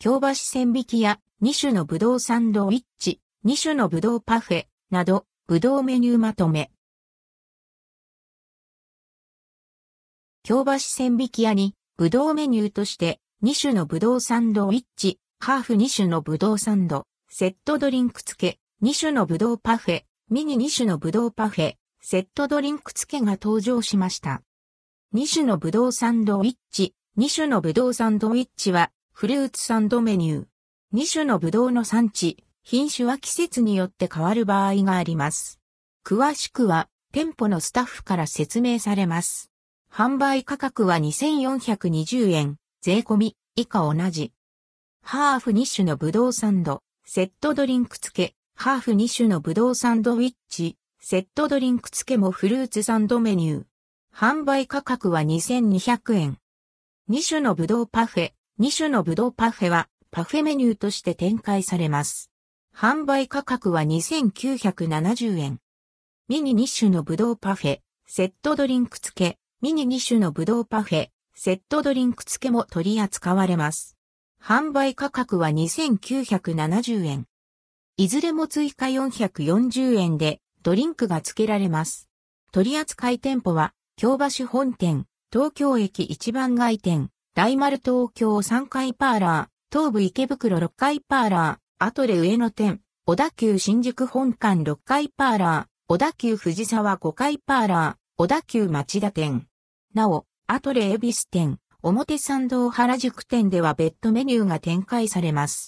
京橋千匹や2種のぶどうサンドウィッチ、2種のぶどうパフェなど、ぶどうメニューまとめ。京橋千匹屋に、ぶどうメニューとして、2種のぶどうサンドウィッチ、ハーフ2種のぶどうサンド、セットドリンク付け、2種のぶどうパフェ、ミニ2種のぶどうパフェ、セットドリンク付けが登場しました。2種のぶどうサンドウィッチ、2種のぶどうサンドウィッチは、フルーツサンドメニュー。2種のぶどうの産地、品種は季節によって変わる場合があります。詳しくは、店舗のスタッフから説明されます。販売価格は2420円、税込み、以下同じ。ハーフ2種のぶどうサンド、セットドリンク付け、ハーフ2種のぶどうサンドウィッチ、セットドリンク付けもフルーツサンドメニュー。販売価格は2200円。2種のぶどうパフェ、2種のぶどうパフェは、パフェメニューとして展開されます。販売価格は2970円。ミニ2種のぶどうパフェ、セットドリンク付け、ミニ2種のぶどうパフェ、セットドリンク付けも取り扱われます。販売価格は2970円。いずれも追加440円でドリンクが付けられます。取扱店舗は、京橋本店、東京駅一番街店、大丸東京3階パーラー、東武池袋6階パーラー、アトレ上野店、小田急新宿本館6階パーラー、小田急藤沢5階パーラー、小田急町田店。なお、アトレ恵比寿店、表参道原宿店では別途メニューが展開されます。